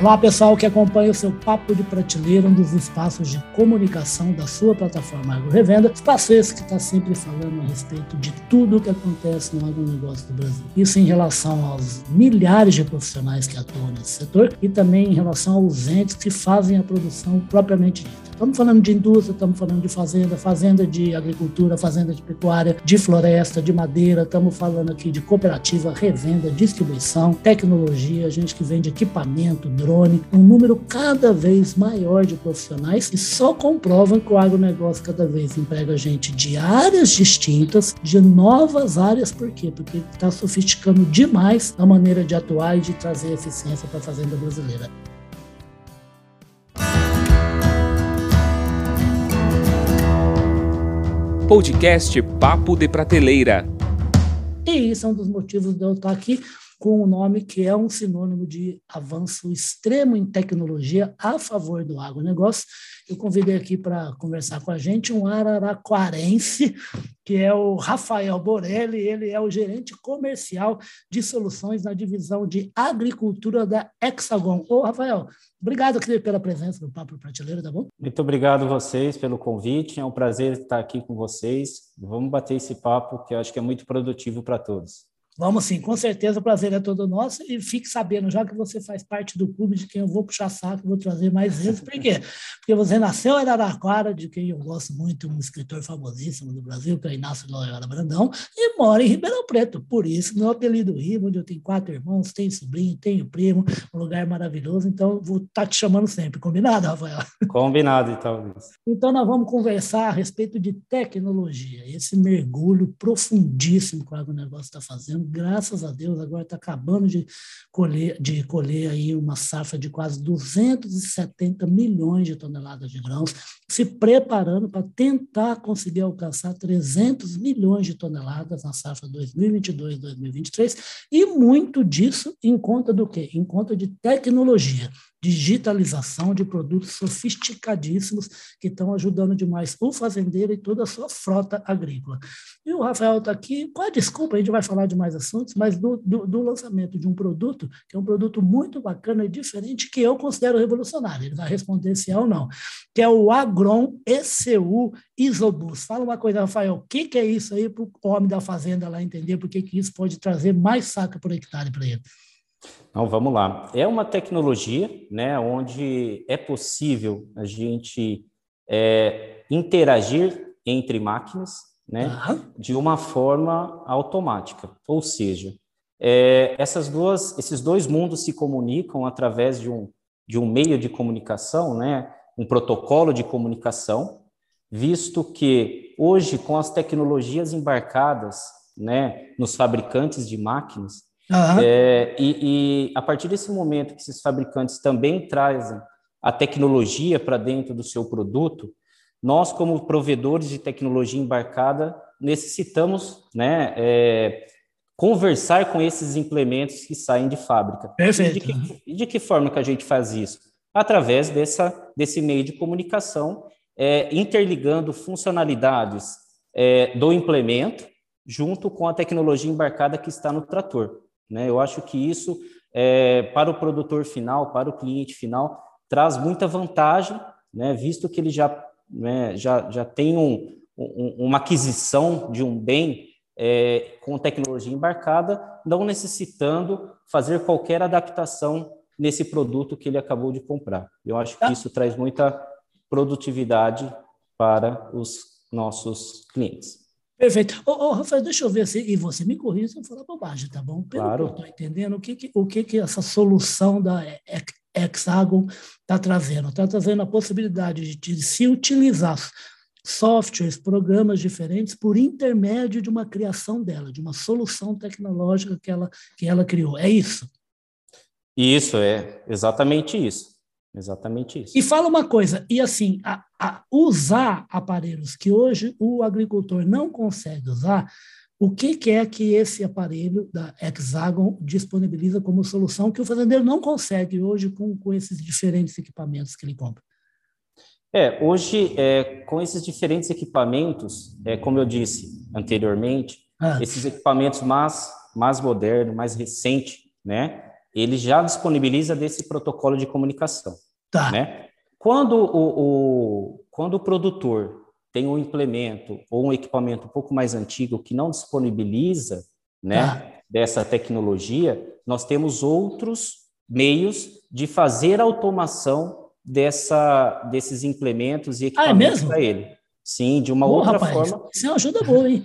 Olá, pessoal que acompanha o seu Papo de Prateleira, um dos espaços de comunicação da sua plataforma Agro Revenda. Espaço esse que está sempre falando a respeito de tudo o que acontece no agronegócio do Brasil. Isso em relação aos milhares de profissionais que atuam nesse setor e também em relação aos entes que fazem a produção propriamente dita. Estamos falando de indústria, estamos falando de fazenda, fazenda de agricultura, fazenda de pecuária, de floresta, de madeira, estamos falando aqui de cooperativa, revenda, distribuição, tecnologia, gente que vende equipamento, drone, um número cada vez maior de profissionais e só comprovam que o agronegócio cada vez emprega gente de áreas distintas, de novas áreas, por quê? Porque está sofisticando demais a maneira de atuar e de trazer eficiência para a fazenda brasileira. Podcast Papo de Prateleira. E isso é um dos motivos de eu estar aqui com o um nome que é um sinônimo de avanço extremo em tecnologia a favor do agronegócio. Eu convidei aqui para conversar com a gente um araraquarense, que é o Rafael Borelli, ele é o gerente comercial de soluções na divisão de agricultura da Hexagon. Ô, Rafael, obrigado pela presença no Papo Prateleira, tá bom? Muito obrigado a vocês pelo convite, é um prazer estar aqui com vocês. Vamos bater esse papo que eu acho que é muito produtivo para todos. Vamos sim, com certeza o prazer é todo nosso e fique sabendo já que você faz parte do clube de quem eu vou puxar saco, vou trazer mais vezes. Por quê? Porque você nasceu em Araraquara, de quem eu gosto muito, um escritor famosíssimo do Brasil, que é Inácio Loyola Brandão, e mora em Ribeirão Preto. Por isso, meu apelido Rio, onde eu tenho quatro irmãos, tenho sobrinho, tenho primo, um lugar maravilhoso. Então, vou estar tá te chamando sempre. Combinado, Rafael? Combinado, então. Então, nós vamos conversar a respeito de tecnologia, esse mergulho profundíssimo que o agronegócio está fazendo graças a Deus, agora está acabando de colher, de colher aí uma safra de quase 270 milhões de toneladas de grãos, se preparando para tentar conseguir alcançar 300 milhões de toneladas na safra 2022-2023, e muito disso em conta do quê? Em conta de tecnologia digitalização de produtos sofisticadíssimos que estão ajudando demais o fazendeiro e toda a sua frota agrícola. E o Rafael está aqui, com a desculpa, a gente vai falar de mais assuntos, mas do, do, do, lançamento de um produto, que é um produto muito bacana e diferente, que eu considero revolucionário, ele vai responder se é ou não, que é o Agron ECU Isobus. Fala uma coisa, Rafael, o que, que é isso aí para o homem da fazenda lá entender, porque que isso pode trazer mais saca por hectare para ele? Então, vamos lá. É uma tecnologia né, onde é possível a gente é, interagir entre máquinas né, uhum. de uma forma automática. Ou seja, é, essas duas, esses dois mundos se comunicam através de um, de um meio de comunicação, né, um protocolo de comunicação, visto que hoje, com as tecnologias embarcadas né, nos fabricantes de máquinas, Uhum. É, e, e, a partir desse momento que esses fabricantes também trazem a tecnologia para dentro do seu produto, nós, como provedores de tecnologia embarcada, necessitamos né, é, conversar com esses implementos que saem de fábrica. Perfeito. E de, que, de que forma que a gente faz isso? Através dessa, desse meio de comunicação, é, interligando funcionalidades é, do implemento junto com a tecnologia embarcada que está no trator. Né? Eu acho que isso, é, para o produtor final, para o cliente final, traz muita vantagem, né? visto que ele já, né, já, já tem um, um, uma aquisição de um bem é, com tecnologia embarcada, não necessitando fazer qualquer adaptação nesse produto que ele acabou de comprar. Eu acho que tá. isso traz muita produtividade para os nossos clientes. Perfeito. Ô, ô, Rafael, deixa eu ver se, e você me corrija se eu falar bobagem, tá bom? Pelo claro. que eu estou entendendo, o que, que, o que, que essa solução da Hexagon está trazendo? Está trazendo a possibilidade de, de se utilizar softwares, programas diferentes por intermédio de uma criação dela, de uma solução tecnológica que ela, que ela criou. É isso? Isso, é exatamente isso. Exatamente isso. E fala uma coisa, e assim, a, a usar aparelhos que hoje o agricultor não consegue usar, o que, que, é que esse aparelho da Hexagon disponibiliza como solução que o fazendeiro não consegue hoje com, com esses diferentes equipamentos que ele compra? É, hoje, é, com esses diferentes equipamentos, é, como eu disse anteriormente, ah. esses equipamentos mais, mais modernos, mais recentes, né? ele já disponibiliza desse protocolo de comunicação. Tá. Né? Quando o, o, quando o produtor tem um implemento ou um equipamento um pouco mais antigo que não disponibiliza né, tá. dessa tecnologia, nós temos outros meios de fazer automação dessa, desses implementos e equipamentos ah, é para ele. Sim, de uma outra rapaz, forma. Isso é uma ajuda boa, hein?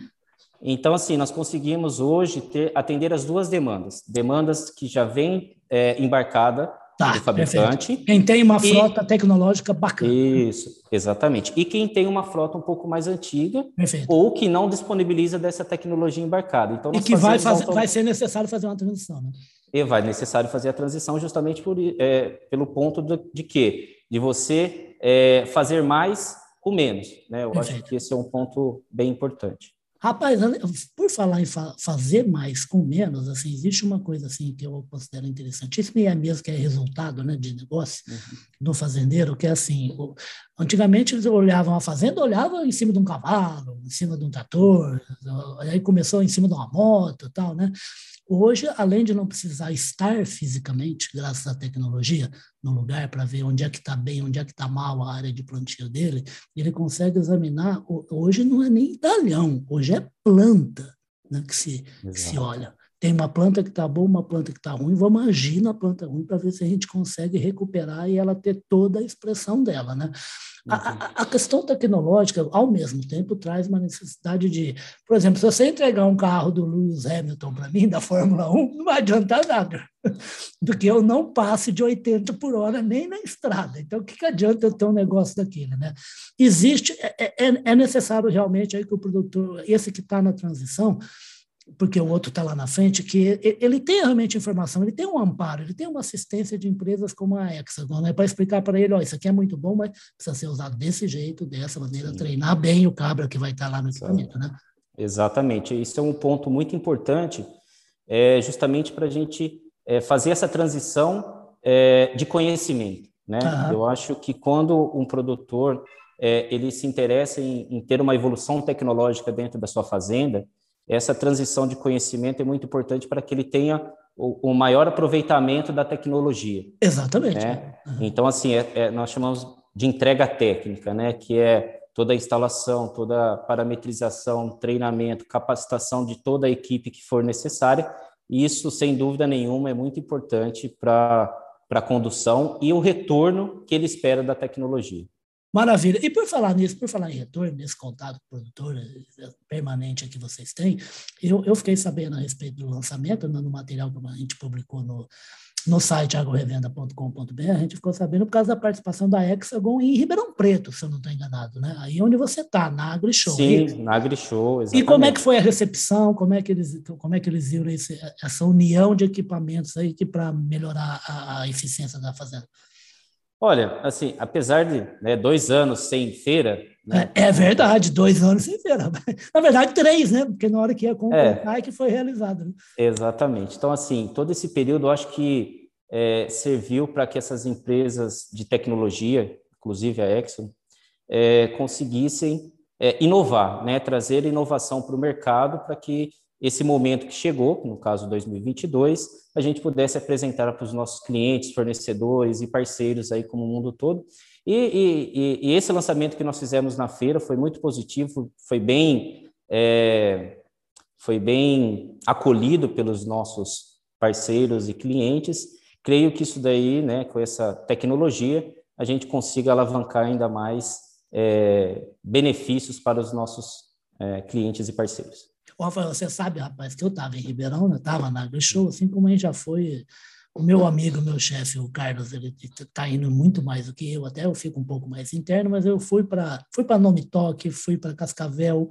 Então, assim, nós conseguimos hoje ter, atender as duas demandas. Demandas que já vem é, embarcada tá, do fabricante. Perfeito. Quem tem uma frota e, tecnológica bacana. Isso, exatamente. E quem tem uma frota um pouco mais antiga perfeito. ou que não disponibiliza dessa tecnologia embarcada. Então, e que vai, fazer, vai ser necessário fazer uma transição, né? E vai necessário fazer a transição justamente por, é, pelo ponto de, de quê? De você é, fazer mais com menos. Né? Eu perfeito. acho que esse é um ponto bem importante. Rapaz, por falar em fa fazer mais com menos, assim, existe uma coisa assim que eu considero interessantíssima e é mesmo que é resultado né, de negócio uhum. do fazendeiro, que é assim, o, antigamente eles olhavam a fazenda, olhavam em cima de um cavalo, em cima de um trator, aí começou em cima de uma moto tal, né? Hoje, além de não precisar estar fisicamente, graças à tecnologia, no lugar para ver onde é que está bem, onde é que está mal a área de plantio dele, ele consegue examinar. Hoje não é nem talhão, hoje é planta né, que, se, que se olha. Tem uma planta que está boa, uma planta que está ruim, vamos agir na planta ruim para ver se a gente consegue recuperar e ela ter toda a expressão dela. Né? A, a, questão tecnológica, ao mesmo tempo, traz uma necessidade de, por exemplo, se você entregar um carro do Lewis Hamilton para mim, da Fórmula 1, não vai adiantar nada, porque eu não passe de 80 por hora nem na estrada. Então, o que, que adianta eu ter um negócio daquele? Né? Existe, é, é, é necessário realmente aí que o produtor, esse que está na transição, porque o outro está lá na frente, que ele tem realmente informação, ele tem um amparo, ele tem uma assistência de empresas como a Hexagon, né, para explicar para ele, ó, isso aqui é muito bom, mas precisa ser usado desse jeito, dessa maneira, Sim. treinar bem o cabra que vai estar tá lá no equipamento, né? Exatamente, isso é um ponto muito importante, é, justamente para a gente é, fazer essa transição é, de conhecimento, né? Eu acho que quando um produtor é, ele se interessa em, em ter uma evolução tecnológica dentro da sua fazenda, essa transição de conhecimento é muito importante para que ele tenha o, o maior aproveitamento da tecnologia. Exatamente. Né? Então, assim, é, é, nós chamamos de entrega técnica, né? que é toda a instalação, toda a parametrização, treinamento, capacitação de toda a equipe que for necessária. E isso, sem dúvida nenhuma, é muito importante para a condução e o retorno que ele espera da tecnologia. Maravilha. E por falar nisso, por falar em retorno, nesse contato com produtor eh, permanente que vocês têm, eu, eu fiquei sabendo a respeito do lançamento, no material que a gente publicou no, no site agrorevenda.com.br, a gente ficou sabendo por causa da participação da Hexagon em Ribeirão Preto, se eu não estou enganado, né? Aí onde você está, na AgriShow. Sim, e, na AgriShow, exatamente. E como é que foi a recepção, como é que eles, como é que eles viram esse, essa união de equipamentos aí para melhorar a, a eficiência da fazenda? Olha, assim, apesar de né, dois anos sem feira. Né? É, é, verdade, dois anos sem feira. Na verdade, três, né? Porque na hora que ia completar é, é que foi realizado. Né? Exatamente. Então, assim, todo esse período eu acho que é, serviu para que essas empresas de tecnologia, inclusive a Exxon, é, conseguissem é, inovar, né? trazer inovação para o mercado para que esse momento que chegou, no caso 2022, a gente pudesse apresentar para os nossos clientes, fornecedores e parceiros aí como o mundo todo. E, e, e, esse lançamento que nós fizemos na feira foi muito positivo, foi bem, é, foi bem acolhido pelos nossos parceiros e clientes. Creio que isso daí, né, com essa tecnologia, a gente consiga alavancar ainda mais é, benefícios para os nossos é, clientes e parceiros. O Rafael, você sabe, rapaz, que eu estava em Ribeirão, eu estava na AgriShow, assim como a gente já foi. O meu amigo, meu chefe, o Carlos, ele está indo muito mais do que eu, até eu fico um pouco mais interno, mas eu fui para fui para Nome Toque, fui para Cascavel,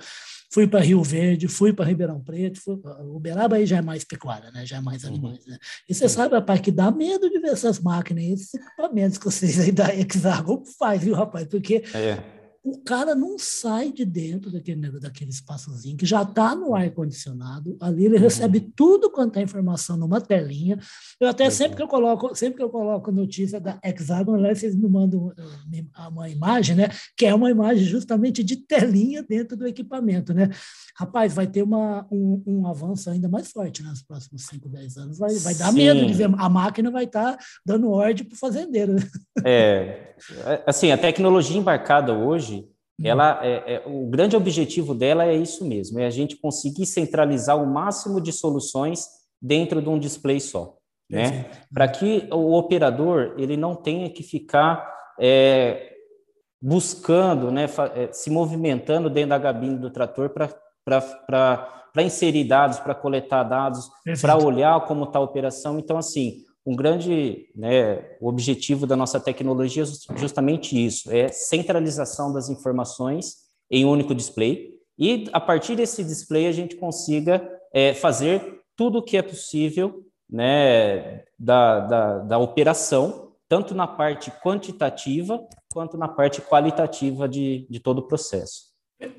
fui para Rio Verde, fui para Ribeirão Preto, fui, Uberaba aí já é mais pecuária, né? já é mais uhum. animais. Né? E você sabe, rapaz, que dá medo de ver essas máquinas, esses equipamentos que vocês aí da Hexagon faz, viu, rapaz? Porque é o cara não sai de dentro daquele, daquele espaçozinho que já está no ar-condicionado. Ali ele uhum. recebe tudo quanto é informação numa telinha. Eu até uhum. sempre que eu coloco, sempre que eu coloco notícia da Hexagon, lá vocês me mandam eh, uma imagem, né? Que é uma imagem justamente de telinha dentro do equipamento, né? Rapaz, vai ter uma, um, um avanço ainda mais forte nos próximos 5, 10 anos. Vai, vai dar Sim. medo de ver. A máquina vai estar tá dando ordem para o fazendeiro. Né? É, assim, a tecnologia embarcada hoje. Ela é, é, o grande objetivo dela é isso mesmo, é a gente conseguir centralizar o máximo de soluções dentro de um display só, né? Para que o operador ele não tenha que ficar é, buscando, né, é, se movimentando dentro da gabine do trator para inserir dados, para coletar dados, para olhar como está a operação. Então, assim, um grande né, objetivo da nossa tecnologia é justamente isso, é centralização das informações em um único display e a partir desse display a gente consiga é, fazer tudo o que é possível né, da, da, da operação, tanto na parte quantitativa quanto na parte qualitativa de, de todo o processo.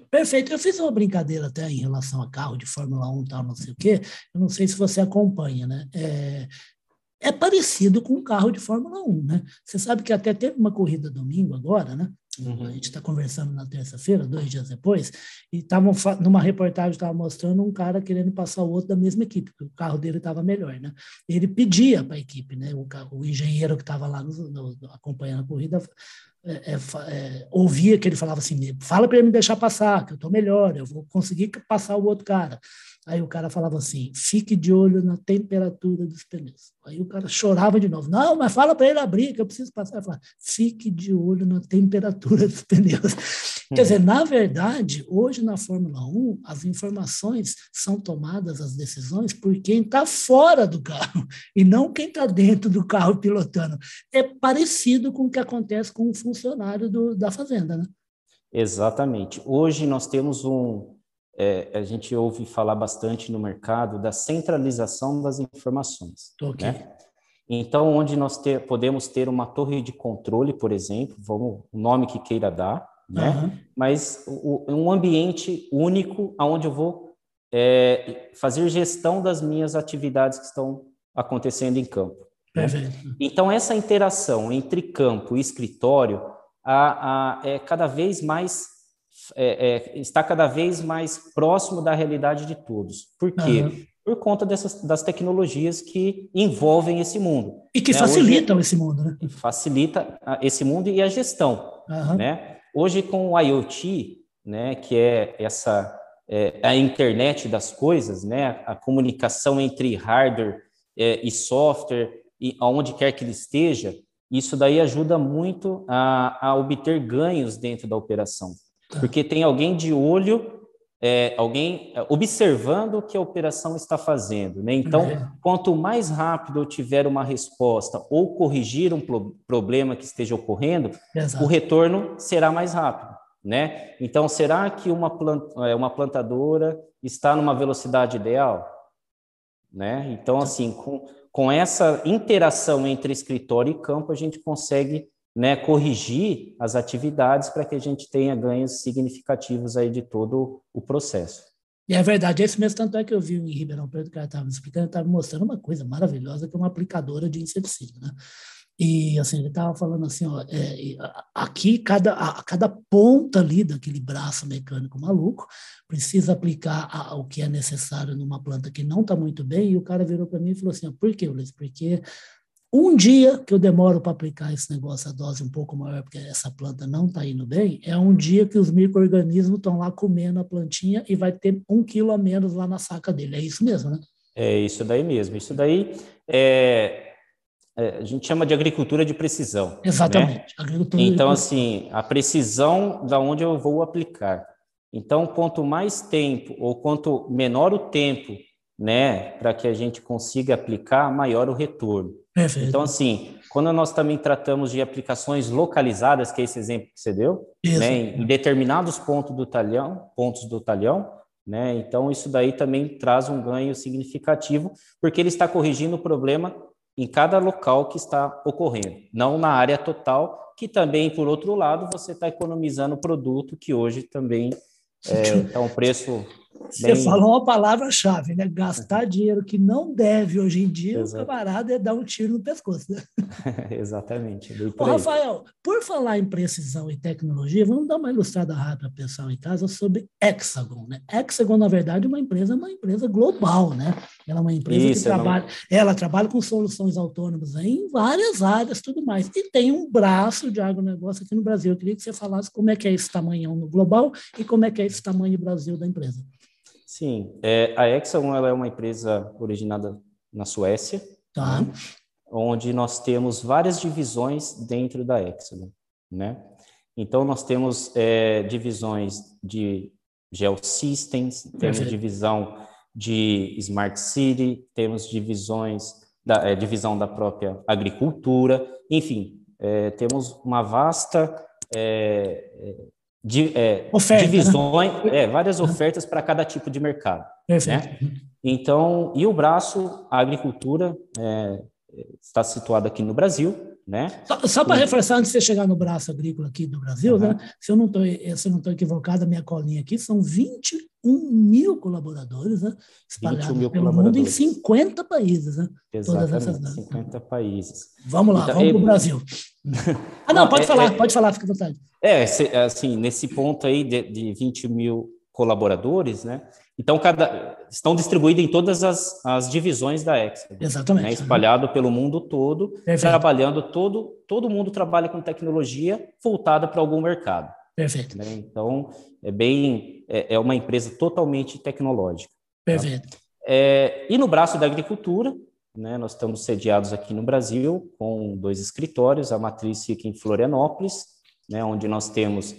Perfeito. Eu fiz uma brincadeira até em relação a carro de Fórmula 1 tal, não sei o quê. Eu não sei se você acompanha, né? É, é parecido com um carro de Fórmula 1, né? Você sabe que até teve uma corrida domingo agora, né? Uhum. A gente está conversando na terça-feira, dois dias depois, e estavam numa reportagem estava mostrando um cara querendo passar o outro da mesma equipe, porque o carro dele estava melhor, né? Ele pedia para a equipe, né? O, o engenheiro que estava lá no, no, acompanhando a corrida é, é, é, ouvia que ele falava assim: fala para ele me deixar passar, que eu estou melhor, eu vou conseguir passar o outro cara. Aí o cara falava assim: fique de olho na temperatura dos pneus. Aí o cara chorava de novo: não, mas fala para ele abrir, que eu preciso passar. Ele falava, fique de olho na temperatura dos pneus. Quer dizer, na verdade, hoje na Fórmula 1, as informações são tomadas, as decisões, por quem está fora do carro e não quem está dentro do carro pilotando. É parecido com o que acontece com um funcionário do, da fazenda, né? Exatamente. Hoje nós temos um, é, a gente ouve falar bastante no mercado da centralização das informações. Okay. Né? Então, onde nós ter, podemos ter uma torre de controle, por exemplo, vamos, o nome que queira dar, né? Uhum. mas o, um ambiente único onde eu vou é, fazer gestão das minhas atividades que estão acontecendo em campo. Né? Então, essa interação entre campo e escritório a, a, é cada vez mais é, é, está cada vez mais próximo da realidade de todos. Por quê? Uhum. Por conta dessas das tecnologias que envolvem esse mundo. E que né? facilitam Hoje, esse mundo, né? Facilita esse mundo e a gestão. Uhum. Né? Hoje, com o IoT, né, que é essa é, a internet das coisas, né, a comunicação entre hardware é, e software, e aonde quer que ele esteja, isso daí ajuda muito a, a obter ganhos dentro da operação. Tá. porque tem alguém de olho, é, alguém é, observando o que a operação está fazendo. Né? Então, é. quanto mais rápido eu tiver uma resposta ou corrigir um pro problema que esteja ocorrendo, Exato. o retorno será mais rápido. Né? Então, será que uma, plant é, uma plantadora está numa velocidade ideal? Né? Então, tá. assim, com, com essa interação entre escritório e campo, a gente consegue né, corrigir as atividades para que a gente tenha ganhos significativos aí de todo o processo. E é verdade, esse mesmo tanto é que eu vi em Ribeirão Preto, que ela estava explicando, estava mostrando uma coisa maravilhosa, que é uma aplicadora de inseticida, né? E assim, ele estava falando assim, ó, é, aqui cada, a, cada ponta ali daquele braço mecânico maluco precisa aplicar a, o que é necessário numa planta que não está muito bem, e o cara virou para mim e falou assim, ó, por quê, Luiz? Porque um dia que eu demoro para aplicar esse negócio, a dose um pouco maior, porque essa planta não está indo bem, é um dia que os micro-organismos estão lá comendo a plantinha e vai ter um quilo a menos lá na saca dele. É isso mesmo, né? É isso daí mesmo. Isso daí é, é a gente chama de agricultura de precisão. Né? Exatamente. Né? então, assim, a precisão da onde eu vou aplicar. Então, quanto mais tempo ou quanto menor o tempo, né, para que a gente consiga aplicar, maior o retorno. Perfeito. Então, assim, quando nós também tratamos de aplicações localizadas, que é esse exemplo que você deu, né, em determinados pontos do talhão, pontos do talhão, né, então isso daí também traz um ganho significativo, porque ele está corrigindo o problema em cada local que está ocorrendo, não na área total, que também, por outro lado, você está economizando o produto que hoje também é, tá um preço você Bem... falou uma palavra-chave, né? Gastar dinheiro que não deve hoje em dia, Exato. o camarada é dar um tiro no pescoço. Né? Exatamente. Ô, Rafael, por falar em precisão e tecnologia, vamos dar uma ilustrada rápida para pessoal em casa sobre Hexagon. Né? Hexagon, na verdade, é uma empresa, uma empresa global, né? Ela é uma empresa Isso, que trabalha, não... ela trabalha com soluções autônomas em várias áreas, tudo mais. E tem um braço de agronegócio aqui no Brasil. Eu queria que você falasse como é que é esse tamanho no global e como é que é esse tamanho Brasil da empresa. Sim, é, a Exxon ela é uma empresa originada na Suécia, tá. né, onde nós temos várias divisões dentro da Exxon, né? Então nós temos é, divisões de Geosystems, temos Perfeito. divisão de Smart City, temos divisões da é, divisão da própria agricultura, enfim, é, temos uma vasta é, é, de, é, Oferta, né? divisões, né? é, várias ofertas para cada tipo de mercado. Né? Então, e o braço, a agricultura, é, está situado aqui no Brasil, né? Só, só para reforçar, antes de você chegar no braço agrícola aqui do Brasil, uhum. né? se eu não estou equivocado, a minha colinha aqui, são 21 mil colaboradores né? espalhados mil pelo mundo em 50 países. Né? Exatamente, Todas essas 50 países. Vamos lá, então, vamos para o Brasil. ah, não, pode é, falar, é, pode falar, fica à vontade. É, assim, nesse ponto aí de, de 20 mil colaboradores, né? Então, cada, estão distribuídos em todas as, as divisões da Expo. Exatamente. Né, espalhado pelo mundo todo, Perfeito. trabalhando todo, todo mundo trabalha com tecnologia voltada para algum mercado. Perfeito. Né? Então, é bem, é, é, uma empresa totalmente tecnológica. Tá? Perfeito. Tá? É, e no braço da agricultura, né, nós estamos sediados aqui no Brasil com dois escritórios, a matriz fica em Florianópolis, né, onde nós temos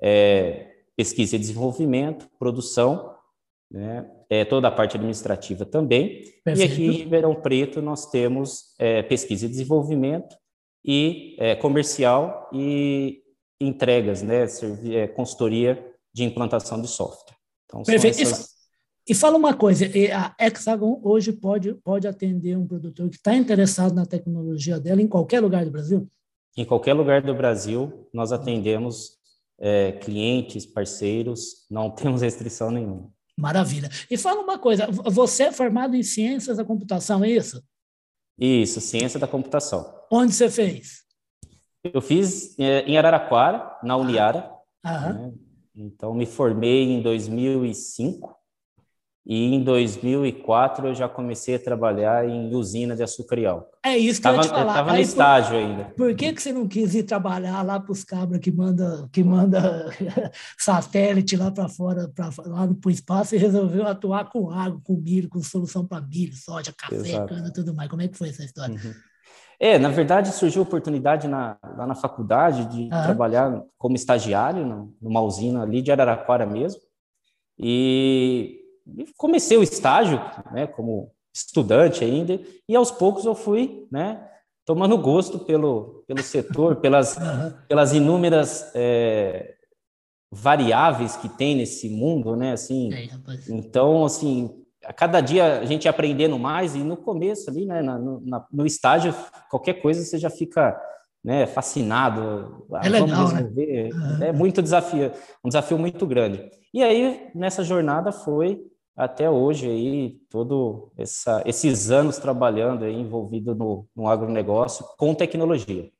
é, pesquisa e desenvolvimento, produção, né? É, toda a parte administrativa também. Perfeito. E aqui em Ribeirão Preto nós temos é, pesquisa e desenvolvimento e é, comercial e entregas, né? Servi é, consultoria de implantação de software. Então, Perfeito. Essas... E fala uma coisa, a Hexagon hoje pode, pode atender um produtor que está interessado na tecnologia dela em qualquer lugar do Brasil? Em qualquer lugar do Brasil, nós atendemos é, clientes, parceiros, não temos restrição nenhuma. Maravilha. E fala uma coisa, você é formado em ciências da computação, é isso? Isso, ciência da computação. Onde você fez? Eu fiz é, em Araraquara, na Uniara. Ah. Né? Então, me formei em 2005 e em 2004 eu já comecei a trabalhar em usina de açúcar e álcool. É isso que tava, eu ia te falar. Estava no estágio por, ainda. Por que, que você não quis ir trabalhar lá para os cabras que manda, que manda satélite lá para fora, pra, lá para o espaço, e resolveu atuar com água, com milho, com solução para milho, soja, café, Exato. cana tudo mais? Como é que foi essa história? Uhum. É, na verdade surgiu a oportunidade na, lá na faculdade de ah. trabalhar como estagiário numa usina ali de Araraquara mesmo. E comecei o estágio, né, como estudante ainda, e aos poucos eu fui, né, tomando gosto pelo, pelo setor, pelas, pelas inúmeras é, variáveis que tem nesse mundo, né, assim, então, assim, a cada dia a gente aprendendo mais, e no começo ali, né, no, no estágio, qualquer coisa você já fica né, fascinado. Ah, é legal, né? É muito desafio, um desafio muito grande. E aí, nessa jornada foi até hoje aí, todo essa, esses anos trabalhando aí, envolvido no, no agronegócio com tecnologia.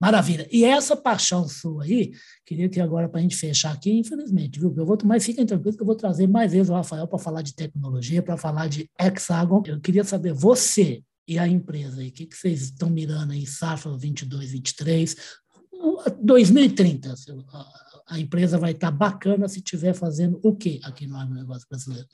Maravilha. E essa paixão sua aí, queria que agora, para a gente fechar aqui, infelizmente, viu? Eu vou, mas fiquem tranquilos que eu vou trazer mais vezes o Rafael para falar de tecnologia, para falar de Hexagon. Eu queria saber, você e a empresa aí, o que, que vocês estão mirando aí, safra 22, 23, 2030, a empresa vai estar bacana se estiver fazendo o quê aqui no agronegócio brasileiro?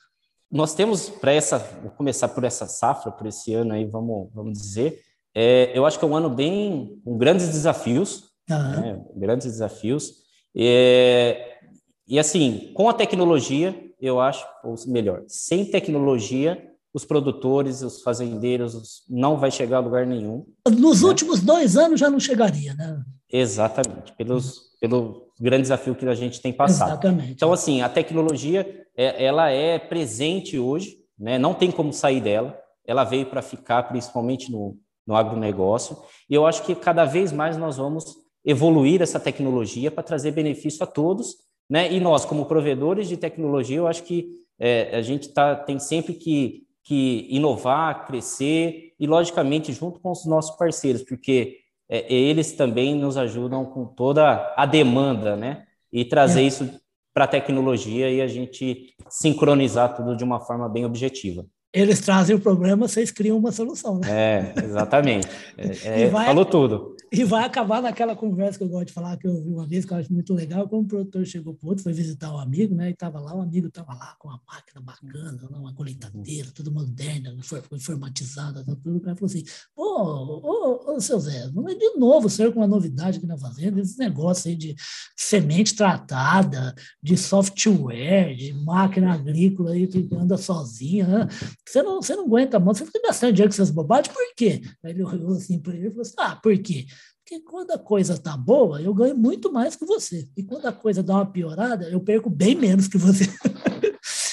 Nós temos para essa, vou começar por essa safra, por esse ano aí, vamos, vamos dizer, é, eu acho que é um ano bem com grandes desafios, uhum. né, grandes desafios. É, e assim, com a tecnologia, eu acho, ou melhor, sem tecnologia, os produtores, os fazendeiros, não vai chegar a lugar nenhum. Nos né? últimos dois anos já não chegaria, né? Exatamente, pelos, pelo grande desafio que a gente tem passado. Exatamente. Então, assim, a tecnologia, é, ela é presente hoje, né? não tem como sair dela, ela veio para ficar, principalmente no, no agronegócio. E eu acho que cada vez mais nós vamos evoluir essa tecnologia para trazer benefício a todos, né? E nós, como provedores de tecnologia, eu acho que é, a gente tá, tem sempre que, que inovar, crescer e, logicamente, junto com os nossos parceiros, porque é, eles também nos ajudam com toda a demanda, né? E trazer é. isso para a tecnologia e a gente sincronizar tudo de uma forma bem objetiva eles trazem o problema, vocês criam uma solução. Né? É, exatamente. É, é, vai, falou tudo. E vai acabar naquela conversa que eu gosto de falar, que eu vi uma vez, que eu acho muito legal, quando o produtor chegou para outro, foi visitar um amigo, né? E estava lá, o amigo estava lá com uma máquina bacana, uma colheitadeira, tudo moderna, informatizada, tudo. O cara falou assim, pô, ô, ô, seu Zé, não é de novo o senhor com uma novidade aqui na fazenda, esse negócio aí de semente tratada, de software, de máquina agrícola aí que anda sozinha, né? Você não, você não aguenta mão, você fica gastando dinheiro com essas bobagens, por quê? Aí ele olhou assim para ele e falou assim, ah, por quê? Porque quando a coisa está boa, eu ganho muito mais que você. E quando a coisa dá uma piorada, eu perco bem menos que você.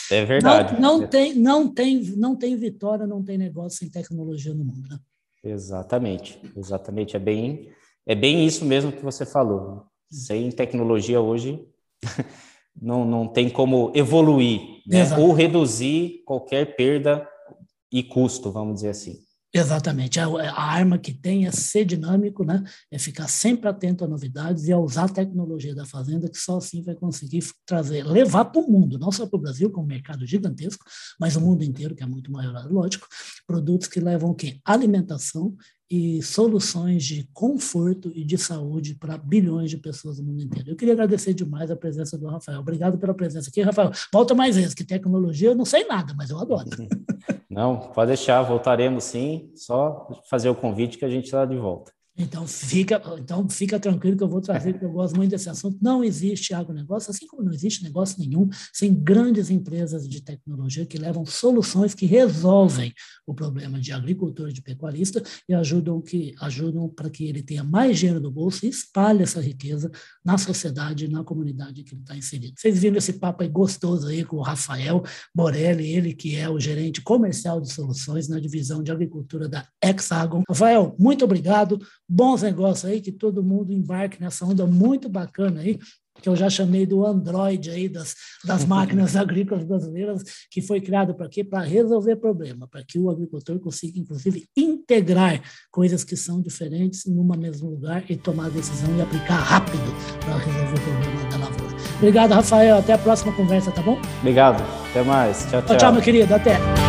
É verdade. Não, não, tem, não, tem, não tem vitória, não tem negócio sem tecnologia no mundo. Né? Exatamente, exatamente. É bem, é bem isso mesmo que você falou. Sem tecnologia hoje não, não tem como evoluir né? ou reduzir qualquer perda e custo, vamos dizer assim. Exatamente. A, a, arma que tem é ser dinâmico, né? é ficar sempre atento a novidades e a usar a tecnologia da fazenda, que só assim vai conseguir trazer, levar para o mundo, não só para o Brasil, é um mercado gigantesco, mas o mundo inteiro, que é muito maior, lógico, produtos que levam o quê? Alimentação e soluções de conforto e de saúde para bilhões de pessoas no mundo inteiro. Eu queria agradecer demais a presença do Rafael. Obrigado pela presença aqui, Rafael. Volta mais vezes, que tecnologia eu não sei nada, mas eu adoro. Não, pode deixar, voltaremos sim. Só fazer o convite que a gente está de volta. Então fica, então fica tranquilo que eu vou trazer, porque eu gosto muito desse assunto. Não existe agronegócio, assim como não existe negócio nenhum sem grandes empresas de tecnologia que levam soluções que resolvem o problema de agricultor e de pecuarista e ajudam que ajudam para que ele tenha mais dinheiro no bolso e espalhe essa riqueza na sociedade, na comunidade que ele está inserido. Vocês viram esse papo aí gostoso aí com o Rafael Borelli, ele que é o gerente comercial de soluções na divisão de agricultura da Hexagon. Rafael, muito obrigado bons negócios aí, que todo mundo embarque nessa onda muito bacana aí, que eu já chamei do Android aí das, das máquinas agrícolas brasileiras, que foi criado para quê? Para resolver problema, para que o agricultor consiga, inclusive, integrar coisas que são diferentes numa mesmo lugar e tomar decisão e aplicar rápido para resolver o problema da lavoura. Obrigado, Rafael. Até a próxima conversa, tá bom? Obrigado. Até mais. Tchau, tchau. Tchau, tchau meu querido. Até.